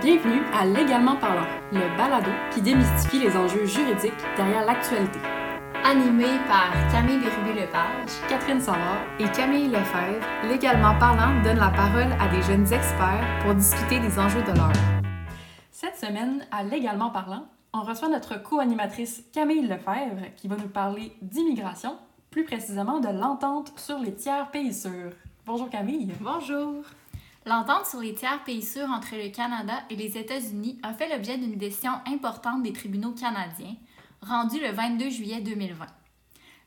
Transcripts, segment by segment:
Bienvenue à Légalement parlant, le balado qui démystifie les enjeux juridiques derrière l'actualité. Animé par Camille Bérubé-Lepage, Catherine Savard et Camille Lefebvre, Légalement parlant donne la parole à des jeunes experts pour discuter des enjeux de l'heure. Cette semaine, à Légalement parlant, on reçoit notre co-animatrice Camille Lefebvre qui va nous parler d'immigration, plus précisément de l'entente sur les tiers pays sûrs. Bonjour Camille. Bonjour. L'entente sur les tiers pays sûrs entre le Canada et les États-Unis a fait l'objet d'une décision importante des tribunaux canadiens, rendue le 22 juillet 2020.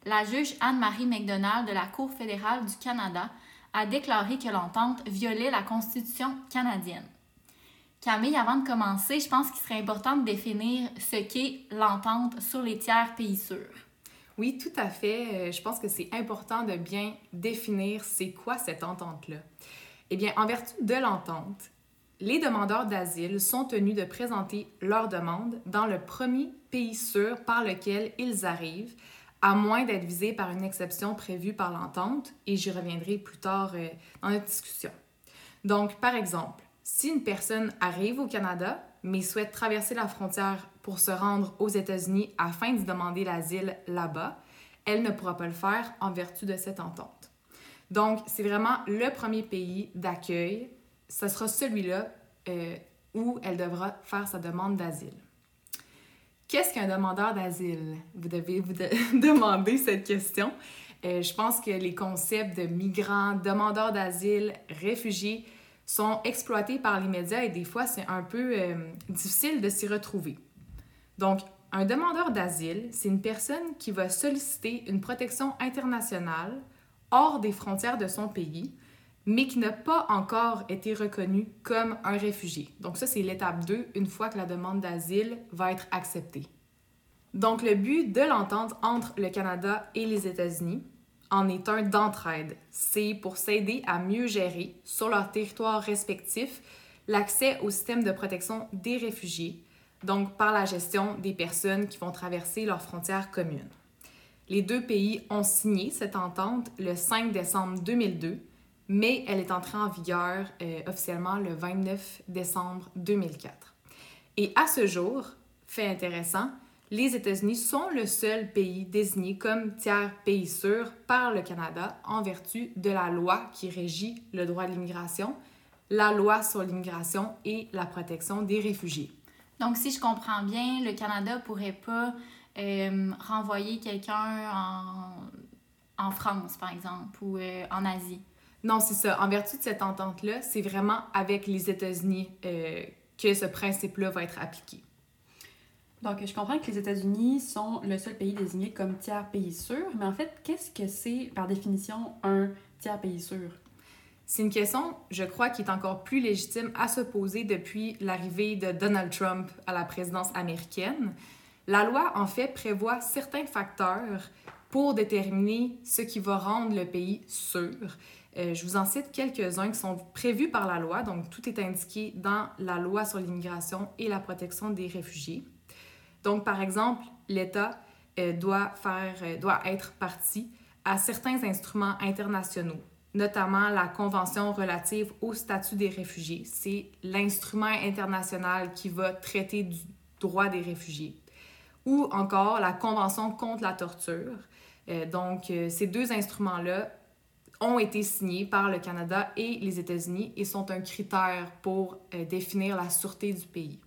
La juge Anne-Marie McDonald de la Cour fédérale du Canada a déclaré que l'entente violait la Constitution canadienne. Camille, avant de commencer, je pense qu'il serait important de définir ce qu'est l'entente sur les tiers pays sûrs. Oui, tout à fait. Euh, je pense que c'est important de bien définir c'est quoi cette entente-là. Eh bien, en vertu de l'entente, les demandeurs d'asile sont tenus de présenter leur demande dans le premier pays sûr par lequel ils arrivent, à moins d'être visés par une exception prévue par l'entente, et j'y reviendrai plus tard euh, dans notre discussion. Donc, par exemple, si une personne arrive au Canada, mais souhaite traverser la frontière pour se rendre aux États-Unis afin de demander l'asile là-bas, elle ne pourra pas le faire en vertu de cette entente. Donc, c'est vraiment le premier pays d'accueil. Ce sera celui-là euh, où elle devra faire sa demande d'asile. Qu'est-ce qu'un demandeur d'asile? Vous devez vous demander cette question. Euh, je pense que les concepts de migrants, demandeurs d'asile, réfugiés sont exploités par les médias et des fois c'est un peu euh, difficile de s'y retrouver. Donc, un demandeur d'asile, c'est une personne qui va solliciter une protection internationale hors des frontières de son pays, mais qui n'a pas encore été reconnu comme un réfugié. Donc ça, c'est l'étape 2, une fois que la demande d'asile va être acceptée. Donc le but de l'entente entre le Canada et les États-Unis en est un d'entraide. C'est pour s'aider à mieux gérer sur leur territoire respectif l'accès au système de protection des réfugiés, donc par la gestion des personnes qui vont traverser leurs frontières communes. Les deux pays ont signé cette entente le 5 décembre 2002, mais elle est entrée en vigueur euh, officiellement le 29 décembre 2004. Et à ce jour, fait intéressant, les États-Unis sont le seul pays désigné comme tiers pays sûr par le Canada en vertu de la loi qui régit le droit de l'immigration, la loi sur l'immigration et la protection des réfugiés. Donc, si je comprends bien, le Canada pourrait pas euh, renvoyer quelqu'un en, France, par exemple, ou euh, en Asie. Non, c'est ça. En vertu de cette entente-là, c'est vraiment avec les États-Unis euh, que ce principe-là va être appliqué. Donc, je comprends que les États-Unis sont le seul pays désigné comme tiers pays sûr, mais en fait, qu'est-ce que c'est par définition un tiers pays sûr? C'est une question, je crois, qui est encore plus légitime à se poser depuis l'arrivée de Donald Trump à la présidence américaine. La loi, en fait, prévoit certains facteurs pour déterminer ce qui va rendre le pays sûr. Euh, je vous en cite quelques-uns qui sont prévus par la loi, donc tout est indiqué dans la loi sur l'immigration et la protection des réfugiés. Donc, par exemple, l'État euh, doit, faire, euh, doit être parti à certains instruments internationaux, notamment la Convention relative au statut des réfugiés. C'est l'instrument international qui va traiter du droit des réfugiés. Ou encore la Convention contre la torture. Euh, donc, ces deux instruments-là ont été signés par le Canada et les États-Unis et sont un critère pour définir la sûreté du pays.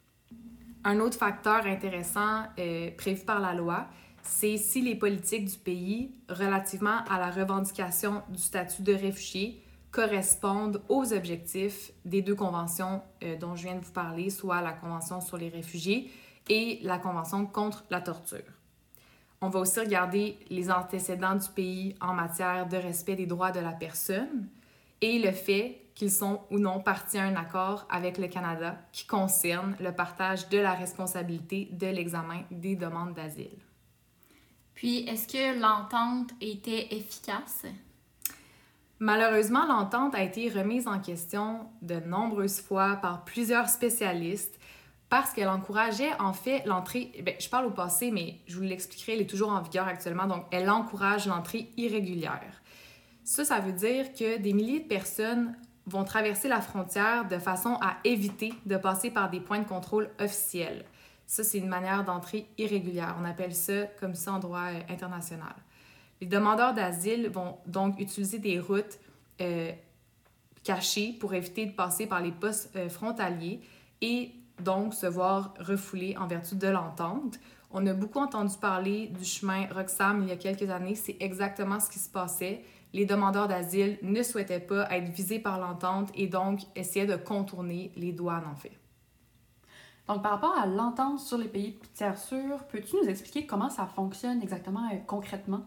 Un autre facteur intéressant euh, prévu par la loi, c'est si les politiques du pays relativement à la revendication du statut de réfugié correspondent aux objectifs des deux conventions euh, dont je viens de vous parler, soit la Convention sur les réfugiés et la Convention contre la torture. On va aussi regarder les antécédents du pays en matière de respect des droits de la personne et le fait qu'ils sont ou non partis à un accord avec le Canada qui concerne le partage de la responsabilité de l'examen des demandes d'asile. Puis, est-ce que l'entente était efficace? Malheureusement, l'entente a été remise en question de nombreuses fois par plusieurs spécialistes parce qu'elle encourageait en fait l'entrée, bien, je parle au passé, mais je vous l'expliquerai, elle est toujours en vigueur actuellement, donc elle encourage l'entrée irrégulière. Ça, ça veut dire que des milliers de personnes vont traverser la frontière de façon à éviter de passer par des points de contrôle officiels. Ça, c'est une manière d'entrée irrégulière. On appelle ça comme ça en droit euh, international. Les demandeurs d'asile vont donc utiliser des routes euh, cachées pour éviter de passer par les postes euh, frontaliers et donc se voir refoulés en vertu de l'entente. On a beaucoup entendu parler du chemin Roxham il y a quelques années. C'est exactement ce qui se passait. Les demandeurs d'asile ne souhaitaient pas être visés par l'entente et donc essayaient de contourner les douanes, en fait. Donc, par rapport à l'entente sur les pays tiers sûrs, peux-tu nous expliquer comment ça fonctionne exactement euh, concrètement?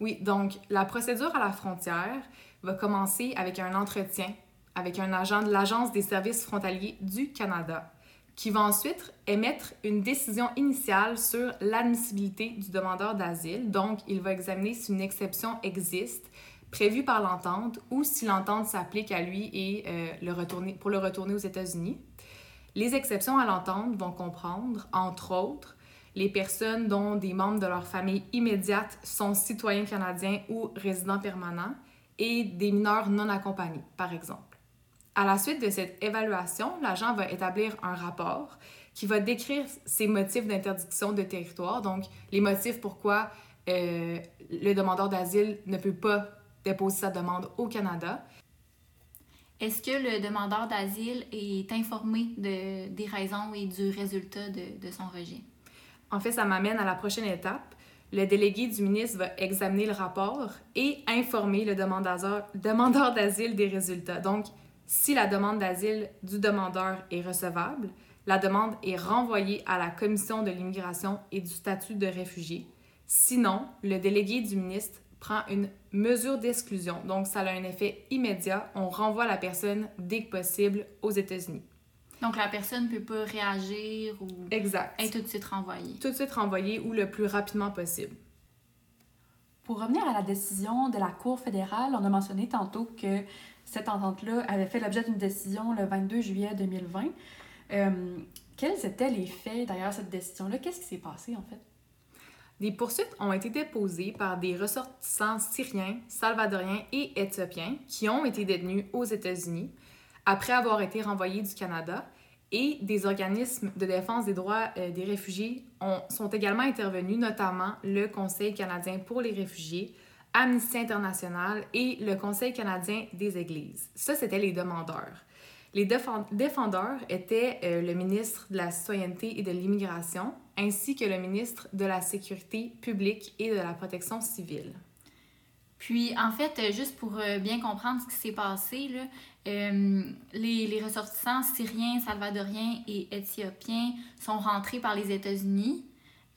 Oui, donc la procédure à la frontière va commencer avec un entretien avec un agent de l'Agence des services frontaliers du Canada qui va ensuite émettre une décision initiale sur l'admissibilité du demandeur d'asile. Donc, il va examiner si une exception existe prévue par l'entente ou si l'entente s'applique à lui et euh, le retourner, pour le retourner aux États-Unis. Les exceptions à l'entente vont comprendre, entre autres, les personnes dont des membres de leur famille immédiate sont citoyens canadiens ou résidents permanents et des mineurs non accompagnés, par exemple. À la suite de cette évaluation, l'agent va établir un rapport qui va décrire ses motifs d'interdiction de territoire, donc les motifs pourquoi euh, le demandeur d'asile ne peut pas déposer sa demande au Canada. Est-ce que le demandeur d'asile est informé de, des raisons et du résultat de, de son rejet? En fait, ça m'amène à la prochaine étape. Le délégué du ministre va examiner le rapport et informer le demandeur d'asile des résultats. Donc, si la demande d'asile du demandeur est recevable, la demande est renvoyée à la Commission de l'immigration et du statut de réfugié. Sinon, le délégué du ministre prend une mesure d'exclusion. Donc, ça a un effet immédiat. On renvoie la personne dès que possible aux États-Unis. Donc, la personne ne peut pas réagir ou exact. être tout de suite renvoyée. Tout de suite renvoyée ou le plus rapidement possible. Pour revenir à la décision de la Cour fédérale, on a mentionné tantôt que cette entente-là avait fait l'objet d'une décision le 22 juillet 2020. Euh, quels étaient les faits derrière cette décision-là? Qu'est-ce qui s'est passé en fait? Des poursuites ont été déposées par des ressortissants syriens, salvadoriens et éthiopiens qui ont été détenus aux États-Unis après avoir été renvoyés du Canada et des organismes de défense des droits euh, des réfugiés ont, sont également intervenus, notamment le Conseil canadien pour les réfugiés, Amnesty International et le Conseil canadien des Églises. Ça, c'était les demandeurs. Les défendeurs étaient euh, le ministre de la Citoyenneté et de l'Immigration, ainsi que le ministre de la Sécurité publique et de la Protection civile. Puis, en fait, euh, juste pour euh, bien comprendre ce qui s'est passé, là, les, les, ressortissants syriens, salvadoriens et éthiopiens sont rentrés par les États-Unis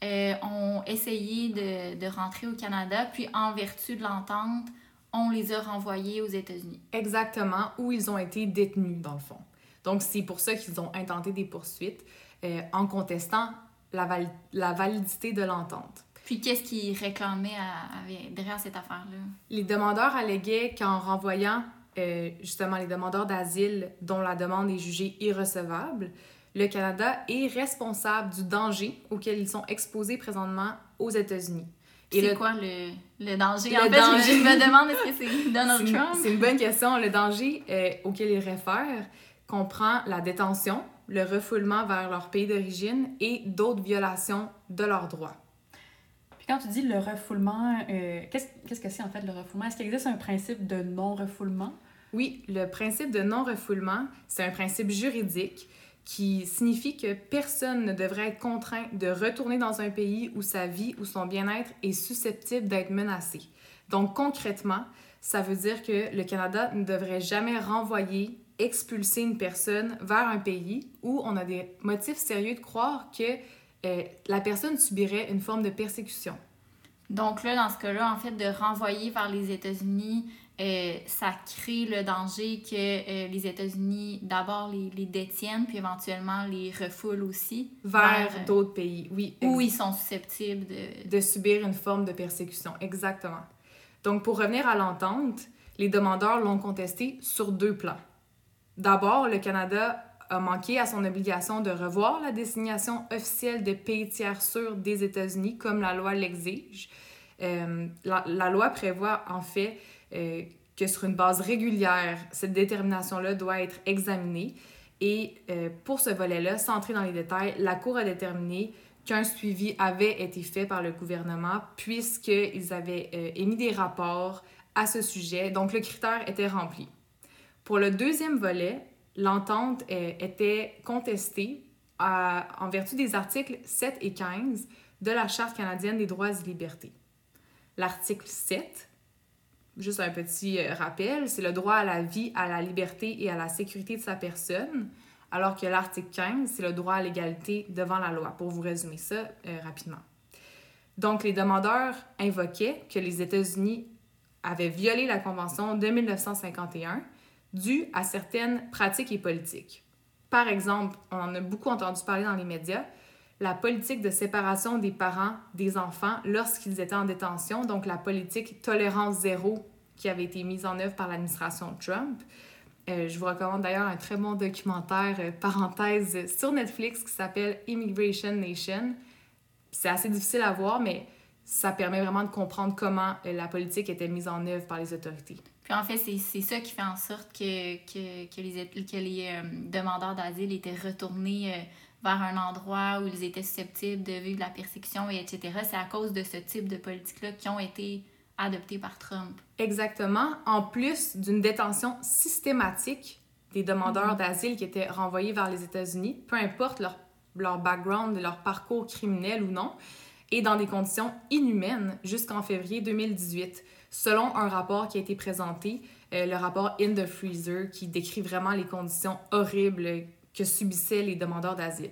euh, ont essayé de, de, rentrer au Canada, puis en vertu de l'entente, on les a renvoyés aux États-Unis. Exactement, où ils ont été détenus, dans le fond. Donc, c'est pour ça qu'ils ont intenté des poursuites euh, en contestant la, la validité de l'entente. Puis, qu'est-ce qu'ils réclamaient derrière cette affaire-là? Les demandeurs alléguaient qu'en renvoyant euh, justement les demandeurs d'asile dont la demande est jugée irrecevable, le Canada est responsable du danger auquel ils sont exposés présentement aux États-Unis. C'est quoi le, le danger? en fait, je me demande est-ce que c'est Donald Trump? C'est une bonne question. Le danger euh, auquel il réfère comprend la détention, le refoulement vers leur pays d'origine et d'autres violations de leurs droits. Puis quand tu dis le refoulement, euh, qu'est-ce que c'est en fait le refoulement? Est-ce qu'il existe un principe de non-refoulement? Oui, le principe de non-refoulement, c'est un principe juridique qui signifie que personne ne devrait être contraint de retourner dans un pays où sa vie ou son bien-être est susceptible d'être menacé. Donc concrètement, ça veut dire que le Canada ne devrait jamais renvoyer, expulser une personne vers un pays où on a des motifs sérieux de croire que euh, la personne subirait une forme de persécution. Donc là, dans ce cas-là, en fait, de renvoyer vers les États-Unis, euh, ça crée le danger que euh, les États-Unis d'abord les, les, détiennent, puis éventuellement les refoulent aussi. Vers, euh, d'autres pays, oui. Où ils sont susceptibles de... De subir une forme de persécution, exactement. Donc, pour revenir à l'entente, les demandeurs l'ont contesté sur deux plans. D'abord, le Canada a manqué à son obligation de revoir la désignation officielle de pays tiers sûrs des États-Unis, comme la loi l'exige. la, la, loi prévoit en fait euh, que sur une base régulière, cette détermination-là doit être examinée. Et euh, pour ce volet-là, sans entrer dans les détails, la Cour a déterminé qu'un suivi avait été fait par le gouvernement puisqu'ils avaient euh, émis des rapports à ce sujet. Donc, le critère était rempli. Pour le deuxième volet, l'entente était contestée en vertu des articles 7 et 15 de la Charte canadienne des droits et libertés. L'article 7, juste un petit euh, rappel, c'est le droit à la vie, à la liberté et à la sécurité de sa personne, alors que l'article 15, c'est le droit à l'égalité devant la loi, pour vous résumer ça euh, rapidement. Donc, les demandeurs invoquaient que les États-Unis avaient violé la Convention de 1951 due à certaines pratiques et politiques. Par exemple, on en a beaucoup entendu parler dans les médias, la politique de séparation des parents des enfants lorsqu'ils étaient en détention, donc la politique tolérance zéro qui avait été mise en œuvre par l'administration Trump. Euh, je vous recommande d'ailleurs un très bon documentaire, euh, parenthèse, sur Netflix qui s'appelle Immigration Nation. C'est assez difficile à voir, mais ça permet vraiment de comprendre comment euh, la politique était mise en œuvre par les autorités. Puis en fait, c'est ça qui fait en sorte que, que, que les, que les demandeurs d'asile étaient retournés vers un endroit où ils étaient susceptibles de vivre la persécution, et etc. C'est à cause de ce type de politique-là qui ont été adoptés par Trump. Exactement. En plus d'une détention systématique des demandeurs mm-hmm. d'asile qui étaient renvoyés vers les États-Unis, peu importe leur, leur background, leur parcours criminel ou non, et dans des conditions inhumaines jusqu'en février 2018 selon un rapport qui a été présenté, euh, le rapport In the Freezer, qui décrit vraiment les conditions horribles que subissaient les demandeurs d'asile.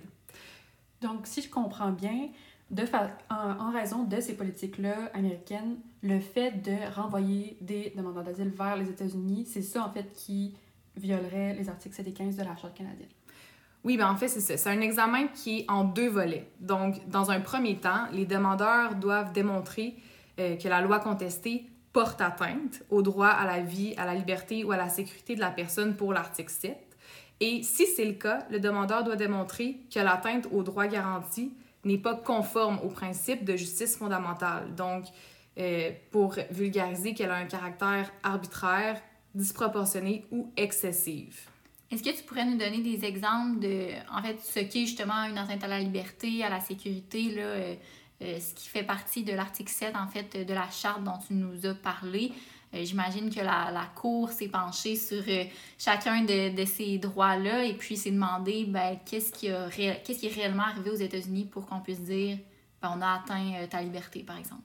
Donc, si je comprends bien, de en, raison de ces politiques-là américaines, le fait de renvoyer des demandeurs d'asile vers les États-Unis, c'est ça en fait qui violerait les articles 7 et 15 de la Charte canadienne. Oui, ben en fait, c'est ça. C'est un examen qui est en deux volets. Donc, dans un premier temps, les demandeurs doivent démontrer euh, que la loi contestée porte atteinte au droit à la vie, à la liberté ou à la sécurité de la personne pour l'article 7. Et si c'est le cas, le demandeur doit démontrer que l'atteinte aux droits garantis n'est pas conforme au principe de justice fondamentale. Donc, euh, pour vulgariser qu'elle a un caractère arbitraire, disproportionné ou excessif. Est-ce que tu pourrais nous donner des exemples de, en fait, ce qu'est justement une atteinte à la liberté, à la sécurité, là, euh, euh, ce qui fait partie de l'article 7, en fait, de la charte dont tu nous as parlé? Euh, j'imagine que la, la, Cour s'est penchée sur euh, chacun de, de, ces droits-là et puis s'est demandé ben, qu'est-ce qui, qu'est-ce qui est réellement arrivé aux États-Unis pour qu'on puisse dire ben, on a atteint ta liberté, par exemple?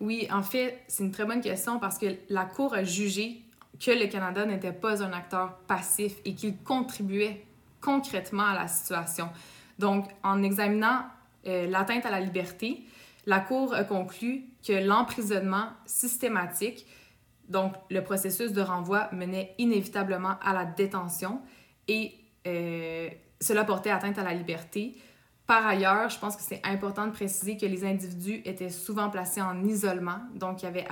Oui, en fait, c'est une très bonne question parce que la Cour a jugé que le Canada n'était pas un acteur passif et qu'il contribuait concrètement à la situation. Donc, en examinant l'atteinte à la liberté, la Cour a conclu que l'emprisonnement systématique, donc le processus de renvoi, menait inévitablement à la détention et euh, cela portait atteinte à la liberté. Par ailleurs, je pense que c'est important de préciser que les individus étaient souvent placés en isolement, donc ils, avaient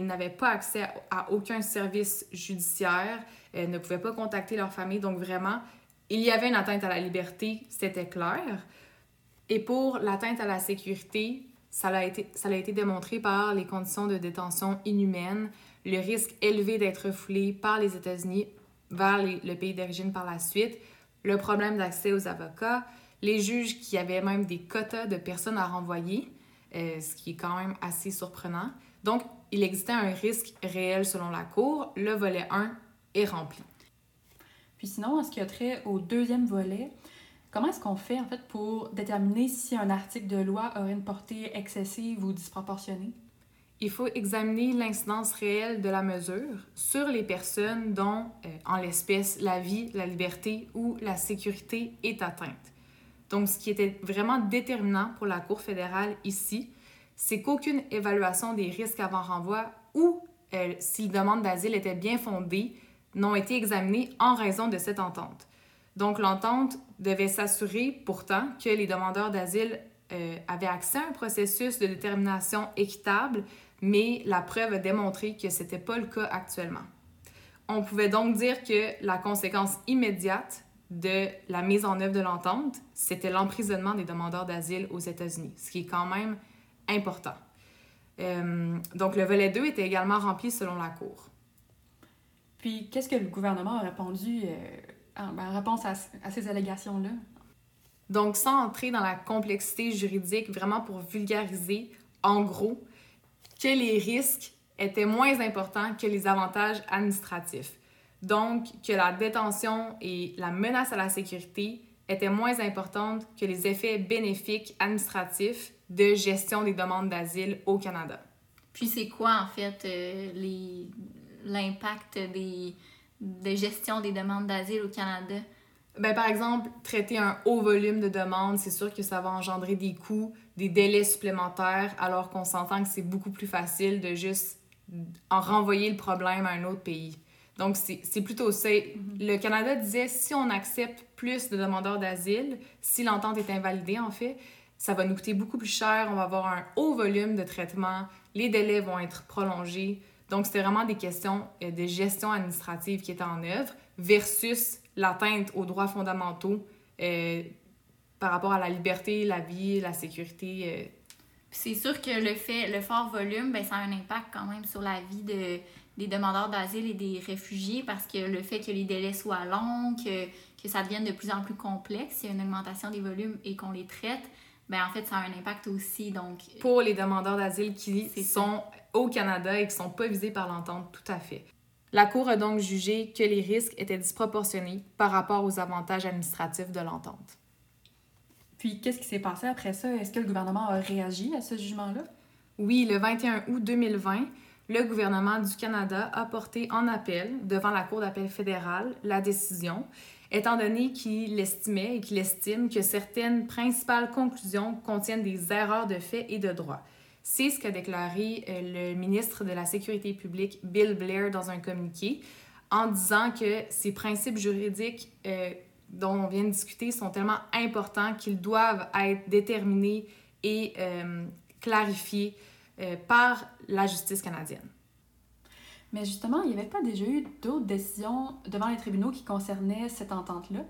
n'avaient pas accès à aucun service judiciaire, euh, ne pouvaient pas contacter leur famille, donc vraiment, il y avait une atteinte à la liberté, c'était clair. Et pour l'atteinte à la sécurité, ça a, été, ça a été démontré par les conditions de détention inhumaines, le risque élevé d'être refoulé par les États-Unis vers le pays d'origine par la suite, le problème d'accès aux avocats, les juges qui avaient même des quotas de personnes à renvoyer, euh, ce qui est quand même assez surprenant. Donc, il existait un risque réel selon la Cour. Le volet 1 est rempli. Puis sinon, en ce qui a trait au deuxième volet, Comment est-ce qu'on fait en fait pour déterminer si un article de loi aurait une portée excessive ou disproportionnée? Il faut examiner l'incidence réelle de la mesure sur les personnes dont, euh, en l'espèce, la vie, la liberté ou la sécurité est atteinte. Donc, ce qui était vraiment déterminant pour la Cour fédérale ici, c'est qu'aucune évaluation des risques avant renvoi ou euh, si la demande d'asile était bien fondée n'ont été examinées en raison de cette entente. Donc, l'entente devait s'assurer pourtant que les demandeurs d'asile euh, avaient accès à un processus de détermination équitable, mais la preuve a démontré que ce n'était pas le cas actuellement. On pouvait donc dire que la conséquence immédiate de la mise en œuvre de l'entente, c'était l'emprisonnement des demandeurs d'asile aux États-Unis, ce qui est quand même important. Euh, donc, le volet 2 était également rempli selon la Cour. Puis, qu'est-ce que le gouvernement a répondu euh, en, réponse à ces allégations-là? Donc, sans entrer dans la complexité juridique, vraiment pour vulgariser, en gros, que les risques étaient moins importants que les avantages administratifs. Donc, que la détention et la menace à la sécurité étaient moins importantes que les effets bénéfiques administratifs de gestion des demandes d'asile au Canada. Puis c'est quoi en fait euh, l'impact des de gestion des demandes d'asile au Canada? Ben, par exemple, traiter un haut volume de demandes, c'est sûr que ça va engendrer des coûts, des délais supplémentaires, alors qu'on s'entend que c'est beaucoup plus facile de juste en renvoyer le problème à un autre pays. Donc, c'est plutôt ça. Le Canada disait, si on accepte plus de demandeurs d'asile, si l'entente est invalidée, en fait, ça va nous coûter beaucoup plus cher, on va avoir un haut volume de traitement, les délais vont être prolongés. Donc, c'était vraiment des questions euh, de gestion administrative qui étaient en œuvre versus l'atteinte aux droits fondamentaux euh, par rapport à la liberté, la vie, la sécurité. euh. C'est sûr que le fait, le fort volume, ben, ça a un impact quand même sur la vie de, des demandeurs d'asile et des réfugiés parce que le fait que les délais soient longs, que, que ça devienne de plus en plus complexe, il y a une augmentation des volumes et qu'on les traite, ben en fait, ça a un impact aussi. Donc, pour les demandeurs d'asile qui ça. sont au Canada et qui sont pas visés par l'entente, tout à fait. La Cour a donc jugé que les risques étaient disproportionnés par rapport aux avantages administratifs de l'entente. Puis, qu'est-ce qui s'est passé après ça? Est-ce que le gouvernement a réagi à ce jugement-là? Oui, le 21 août 2020, le gouvernement du Canada a porté en appel devant la Cour d'appel fédérale la décision, étant donné qu'il estimait et qu'il estime que certaines principales conclusions contiennent des erreurs de fait et de droit. C'est ce qu'a déclaré euh, le ministre de la Sécurité publique, Bill Blair, dans un communiqué, en disant que ces principes juridiques euh, dont on vient de discuter sont tellement importants qu'ils doivent être déterminés et euh, clarifiés euh, par la justice canadienne. Mais justement, il n'y avait pas déjà eu d'autres décisions devant les tribunaux qui concernaient cette entente-là?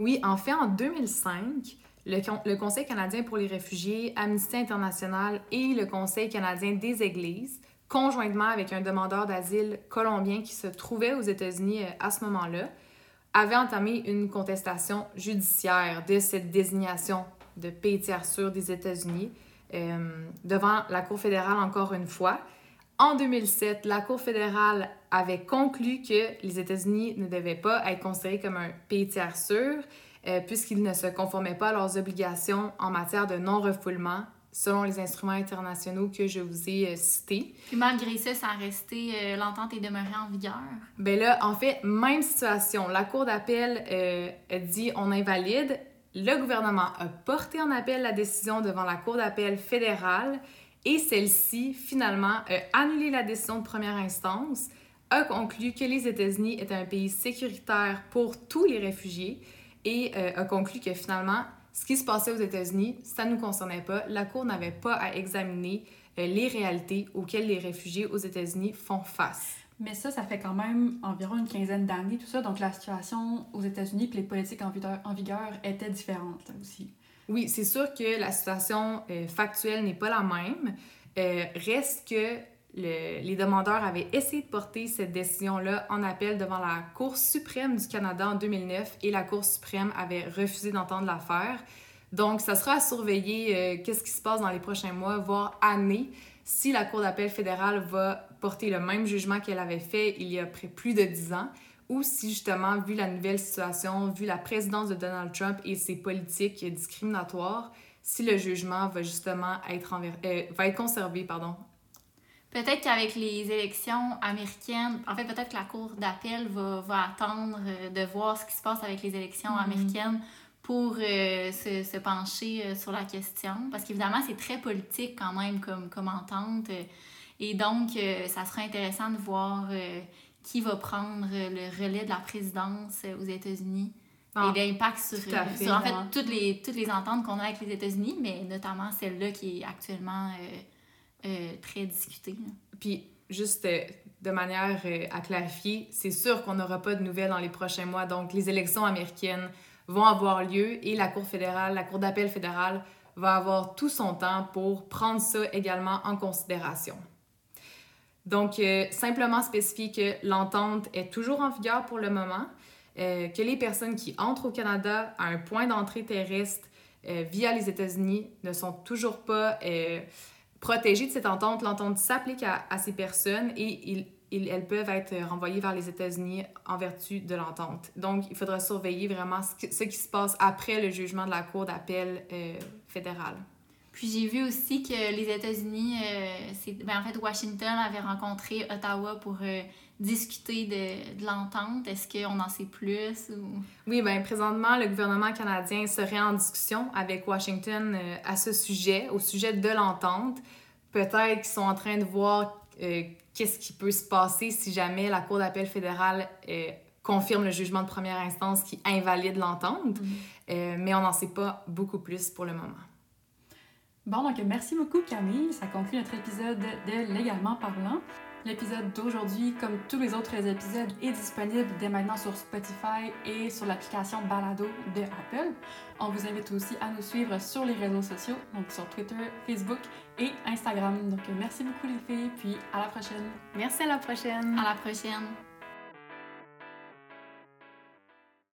Oui, en fait, en 2005, le, Con- le Conseil canadien pour les réfugiés, Amnesty International et le Conseil canadien des Églises, conjointement avec un demandeur d'asile colombien qui se trouvait aux États-Unis euh, à ce moment-là, avaient entamé une contestation judiciaire de cette désignation de pays tiers sûr des États-Unis euh, devant la Cour fédérale encore une fois. En 2007, la Cour fédérale avait conclu que les États-Unis ne devaient pas être considérés comme un pays tiers sûr euh, puisqu'ils ne se conformaient pas à leurs obligations en matière de non-refoulement selon les instruments internationaux que je vous ai euh, cités. puis malgré ça, ça a resté, euh, l'entente est demeurée en vigueur. Ben là, en fait, même situation. La Cour d'appel euh, dit on invalide. Le gouvernement a porté en appel la décision devant la Cour d'appel fédérale et celle-ci, finalement, a annulé la décision de première instance, a conclu que les États-Unis étaient un pays sécuritaire pour tous les réfugiés et euh, a conclu que finalement, ce qui se passait aux États-Unis, ça ne nous concernait pas. La Cour n'avait pas à examiner euh, les réalités auxquelles les réfugiés aux États-Unis font face. Mais ça, ça fait quand même environ une quinzaine d'années, tout ça. Donc, la situation aux États-Unis puis les politiques en vigueur, en vigueur étaient différentes là, aussi. Oui, c'est sûr que la situation euh, factuelle n'est pas la même. Reste que le- les demandeurs avaient essayé de porter cette décision-là en appel devant la Cour suprême du Canada en 2009 et la Cour suprême avait refusé d'entendre l'affaire. Donc, ça sera à surveiller euh, qu'est-ce qui se passe dans les prochains mois, voire années, si la Cour d'appel fédérale va porter le même jugement qu'elle avait fait il y a près plus de 10 ans, ou si justement, vu la nouvelle situation, vu la présidence de Donald Trump et ses politiques discriminatoires, si le jugement va justement être, euh, va être conservé, pardon. Peut-être qu'avec les élections américaines, en fait, peut-être que la Cour d'appel va, va attendre euh, de voir ce qui se passe avec les élections Mhm. américaines pour euh, se, se pencher euh, sur la question. Parce qu'évidemment, c'est très politique quand même comme, comme entente. Et donc, euh, ça sera intéressant de voir euh, qui va prendre le relais de la présidence aux États-Unis. Ah, et l'impact sur, fait, sur, en fait toutes les, toutes les ententes qu'on a avec les États-Unis, mais notamment celle-là qui est actuellement euh, très discutée. là. Puis, juste euh, de manière euh, à clarifier, c'est sûr qu'on n'aura pas de nouvelles dans les prochains mois. Donc, les élections américaines vont avoir lieu et la Cour fédérale, la Cour d'appel fédérale va avoir tout son temps pour prendre ça également en considération. Donc, simplement spécifier que l'entente est toujours en vigueur pour le moment, que les personnes qui entrent au Canada à un point d'entrée terrestre via les États-Unis ne sont toujours pas protégées de cette entente. L'entente s'applique à, ces personnes et ils, elles peuvent être renvoyées vers les États-Unis en vertu de l'entente. Donc, il faudra surveiller vraiment ce, ce, qui se passe après le jugement de la Cour d'appel fédérale. Puis j'ai vu aussi que les États-Unis, euh, ben, en fait, Washington avait rencontré Ottawa pour euh, discuter de, de l'entente? Est-ce qu'on en sait plus? Ou... Oui, bien, présentement, le gouvernement canadien serait en discussion avec Washington euh, à ce sujet, au sujet de l'entente. Peut-être qu'ils sont en train de voir qu'est-ce qui peut se passer si jamais la Cour d'appel fédérale confirme le jugement de première instance qui invalide l'entente. Mm-hmm. mais on n'en sait pas beaucoup plus pour le moment. Bon, donc merci beaucoup Camille. Ça conclut notre épisode de Légalement parlant. L'épisode d'aujourd'hui, comme tous les autres épisodes, est disponible dès maintenant sur Spotify et sur l'application Balado de Apple. On vous invite aussi à nous suivre sur les réseaux sociaux, donc sur Twitter, Facebook et Instagram. Donc merci beaucoup les filles, puis à la prochaine. Merci à la prochaine. À la prochaine.